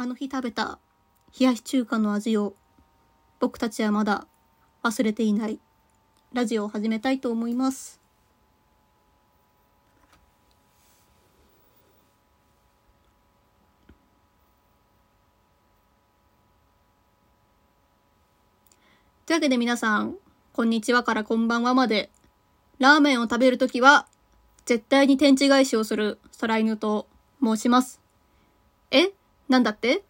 あの日食べた冷やし中華の味を僕たちはまだ忘れていないラジオを始めたいと思います。というわけで皆さん、こんにちはからこんばんはまで、ラーメンを食べるときは、絶対に天地返しをする空犬と申します。え？なんだって？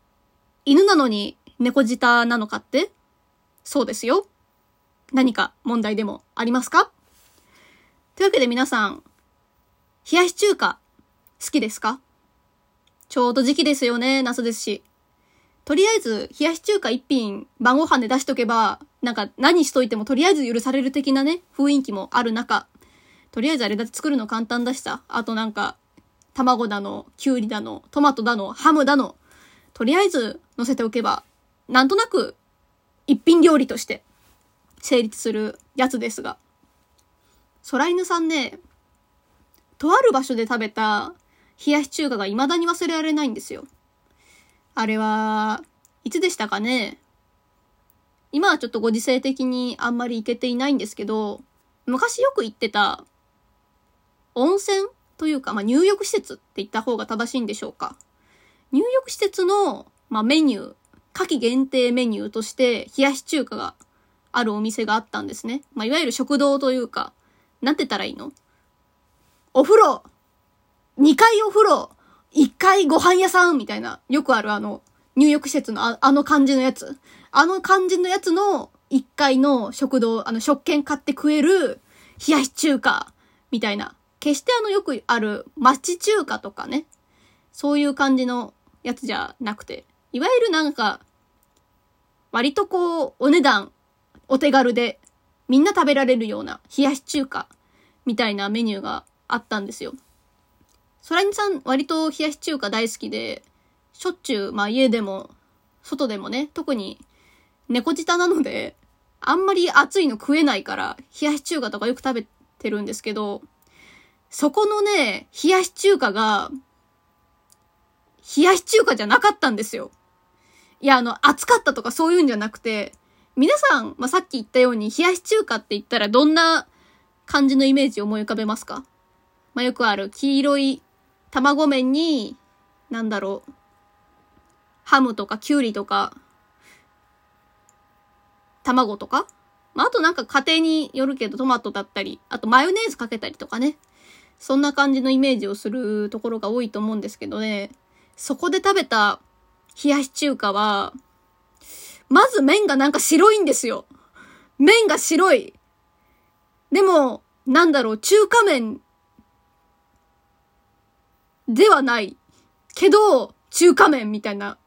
犬なのに猫舌なのかって？そうですよ。何か問題でもありますか？というわけで皆さん、冷やし中華好きですか？ちょうど時期ですよね、夏ですし。とりあえず、冷やし中華一品晩ご飯で出しとけば、なんか何しといてもとりあえず許される的なね、雰囲気もある中、とりあえずあれだって作るの簡単だしさ。あとなんか、卵だの、きゅうりだの、トマトだの、ハムだの、とりあえず乗せておけば、なんとなく一品料理として成立するやつですが、空犬さんね、とある場所で食べた冷やし中華が未だに忘れられないんですよ。あれは、いつでしたかね？今はちょっとご時世的にあんまり行けていないんですけど、昔よく行ってた温泉というか、まあ、入浴施設って言った方が正しいんでしょうか。入浴施設の、まあ、メニュー、夏季限定メニューとして冷やし中華があるお店があったんですね。まあ、いわゆる食堂というか、なんてたらいいの？お風呂 !2 階お風呂 !1 階ご飯屋さんみたいな、よくあるあの、入浴施設のああの感じのやつ。あの感じのやつの1階の食堂、あの食券買って食える冷やし中華みたいな。決してあのよくある町中華とかね。そういう感じのやつじゃなくて。いわゆるなんか、割とこう、お値段、お手軽で、みんな食べられるような冷やし中華みたいなメニューがあったんですよ。そらにさん、割と冷やし中華大好きで、しょっちゅう、まあ家でも、外でもね、特に猫舌なので、あんまり熱いの食えないから、冷やし中華とかよく食べてるんですけど、そこのね、冷やし中華が、冷やし中華じゃなかったんですよ。いや、あの、熱かったとかそういうんじゃなくて、皆さん、まあ、さっき言ったように、冷やし中華って言ったらどんな感じのイメージを思い浮かべますか？まあ、よくある黄色い卵麺に、なんだろう、ハムとかキュウリとか、卵とか？まあ、あとなんか家庭によるけどトマトだったり、あとマヨネーズかけたりとかね。そんな感じのイメージをするところが多いと思うんですけどね。そこで食べた冷やし中華は、まず麺がなんか白いんですよ。麺が白い。でも、なんだろう、中華麺ではない。けど、中華麺みたいな。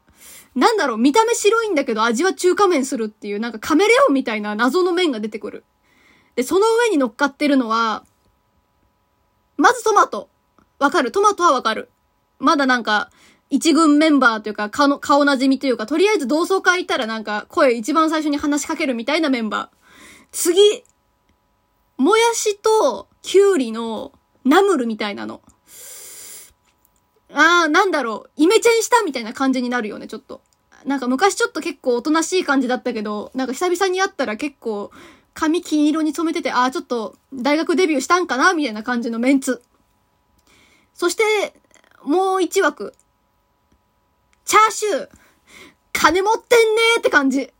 なんだろう、見た目白いんだけど味は中華麺するっていう、なんかカメレオンみたいな謎の麺が出てくる。で、その上に乗っかってるのは、まずトマト。わかる。トマトはわかる。まだなんか、一軍メンバーというか、顔の、顔馴染みというか、とりあえず同窓会行ったらなんか、声一番最初に話しかけるみたいなメンバー。次、もやしと、きゅうりの、ナムルみたいなの。あー、なんだろう、イメチェンしたみたいな感じになるよね、ちょっと。なんか昔ちょっと結構おとなしい感じだったけど、なんか久々に会ったら結構、髪金色に染めてて、あー、ちょっと、大学デビューしたんかなみたいな感じのメンツ。そして、もう一枠。チャーシュー金持ってんねーって感じ。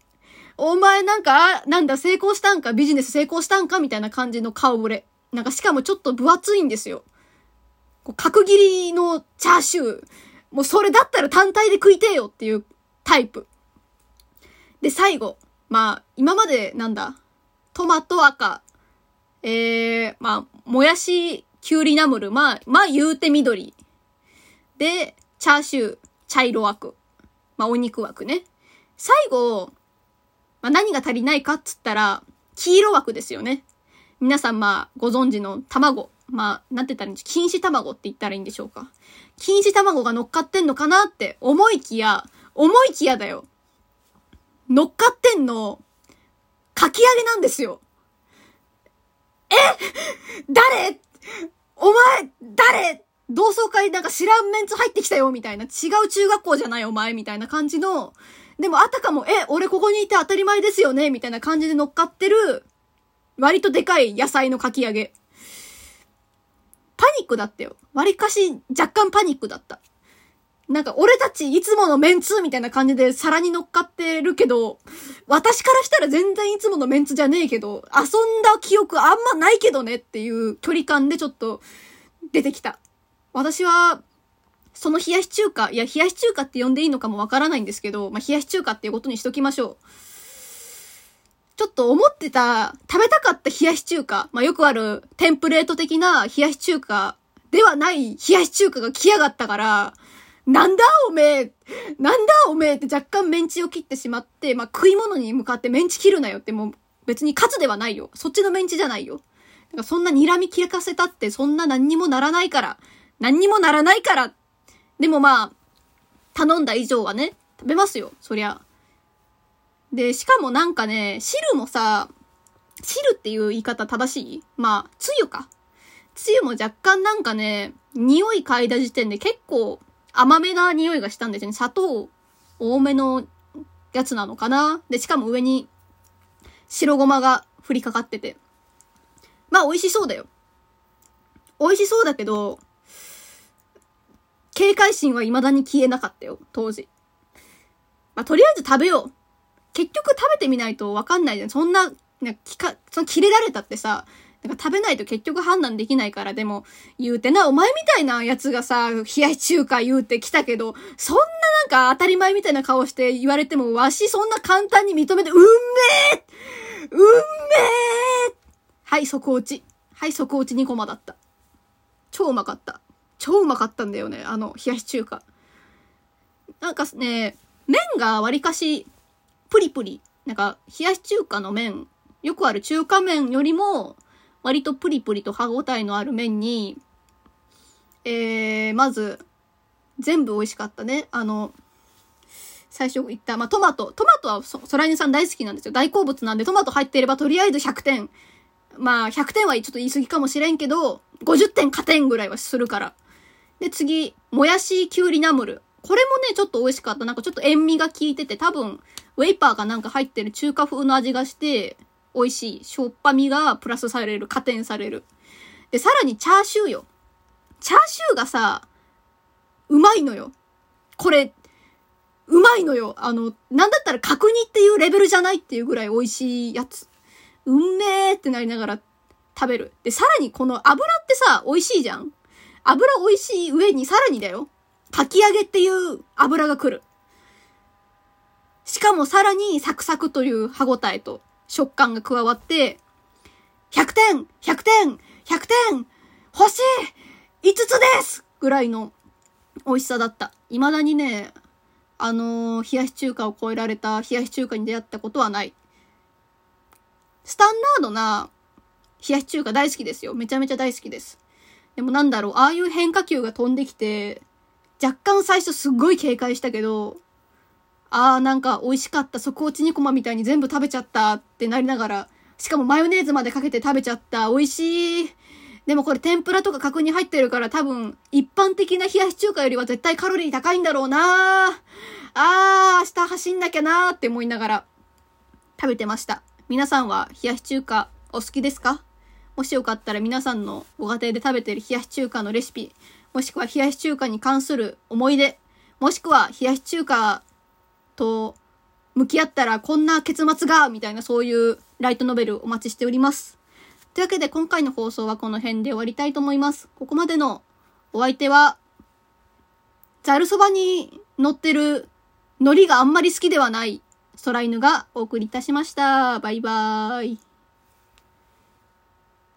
お前なんか、なんだ、成功したんか？ビジネス成功したんか？みたいな感じの顔ぶれ。なんかしかもちょっと分厚いんですよ。こう角切りのチャーシュー。もうそれだったら単体で食いてえよっていうタイプ。で、最後。まあ、今までなんだ？トマト赤。えー、まあ、もやし、きゅうりナムル。まあ、まあ言うて緑。で、チャーシュー、茶色枠。まあ、お肉枠ね。最後、まあ、何が足りないかっつったら、黄色枠ですよね。皆さんまあ、ご存知の卵。まあ、なんて言ったらいいんでしょう。錦糸卵って言ったらいいんでしょうか。錦糸卵が乗っかってんのかなって思いきや、思いきやだよ。乗っかってんの、かき揚げなんですよ。え誰？お前、誰？同窓会なんか知らんメンツ入ってきたよ、みたいな。違う中学校じゃないお前、みたいな感じの、でもあたかも、え、俺ここにいて当たり前ですよね、みたいな感じで乗っかってる、割とでかい野菜のかき揚げ。パニックだったよ。割かし若干パニックだった。なんか俺たちいつものメンツみたいな感じで皿に乗っかってるけど、私からしたら全然いつものメンツじゃねえけど、遊んだ記憶あんまないけどねっていう距離感でちょっと出てきた。私は、その冷やし中華、いや、冷やし中華って呼んでいいのかもわからないんですけど、まあ、冷やし中華っていうことにしときましょう。ちょっと思ってた、食べたかった冷やし中華、まあ、よくあるテンプレート的な冷やし中華ではない冷やし中華が来やがったから、なんだおめえなんだおめえって若干メンチを切ってしまって、まあ、食い物に向かってメンチ切るなよってもう別にカツではないよ。そっちのメンチじゃないよ。なんかそんな睨み切かせたってそんな何にもならないから。何にもならないから。でもまあ、頼んだ以上はね、食べますよ。そりゃ。で、しかもなんかね、汁もさ、汁っていう言い方正しい？まあ、つゆか。つゆも若干なんかね、匂い嗅いだ時点で結構甘めな匂いがしたんですよね。砂糖多めのやつなのかな？で、しかも上に白ごまが振りかかってて。まあ美味しそうだよ。美味しそうだけど、警戒心は未だに消えなかったよ、当時。まあ、とりあえず食べよう。結局食べてみないとわかんないじゃん。そんな、ね、きか、その切れられたってさ、なんか食べないと結局判断できないから、でも、言うてな、お前みたいなやつがさ、冷やし中華言うて来たけど、そんななんか当たり前みたいな顔して言われても、わしそんな簡単に認めて、うんめえうんめえはい、底落ち。はい、底落ち2コマだった。超うまかった。超うまかったんだよね、あの、冷やし中華。なんかね、麺がわりかし、プリプリ。なんか、冷やし中華の麺、よくある中華麺よりも、割とプリプリと歯応えのある麺に、えー、まず、全部美味しかったね。あの、最初言った、まあ、トマト。トマトはそ、そらいねさん大好きなんですよ。大好物なんで、トマト入っていればとりあえず100点。まあ、100点はちょっと言い過ぎかもしれんけど、50点加点ぐらいはするから。で、次、もやしきゅうりナムル。これもね、ちょっと美味しかった。なんかちょっと塩味が効いてて、多分、ウェイパーがなんか入ってる中華風の味がして、美味しい。しょっぱみがプラスされる。加点される。で、さらにチャーシューよ。チャーシューがさ、うまいのよ。これ、うまいのよ。あの、なんだったら角煮っていうレベルじゃないっていうぐらい美味しいやつ。うんめーってなりながら食べる。で、さらにこの油ってさ、美味しいじゃん油美味しい上にさらにだよ。かき揚げっていう油が来る。しかもさらにサクサクという歯応えと食感が加わって、100点 !100 点 !100 点欲しい !5 つですぐらいの美味しさだった。未だにね、あのー、冷やし中華を超えられた冷やし中華に出会ったことはない。スタンダードな冷やし中華大好きですよ。めちゃめちゃ大好きです。でもなんだろう、ああいう変化球が飛んできて、若干最初すっごい警戒したけど、ああ、なんか美味しかった、底落ちニコマみたいに全部食べちゃったってなりながら、しかもマヨネーズまでかけて食べちゃった、美味しい。でもこれ天ぷらとか角煮入ってるから多分一般的な冷やし中華よりは絶対カロリー高いんだろうなあー、明日走んなきゃなーって思いながら食べてました。皆さんは冷やし中華お好きですか？もしよかったら皆さんのご家庭で食べてる冷やし中華のレシピ、もしくは冷やし中華に関する思い出、もしくは冷やし中華と向き合ったらこんな結末が、みたいなそういうライトノベルお待ちしております。というわけで今回の放送はこの辺で終わりたいと思います。ここまでのお相手は、ざるそばに乗ってる海苔があんまり好きではない空犬がお送りいたしました。バイバーイ。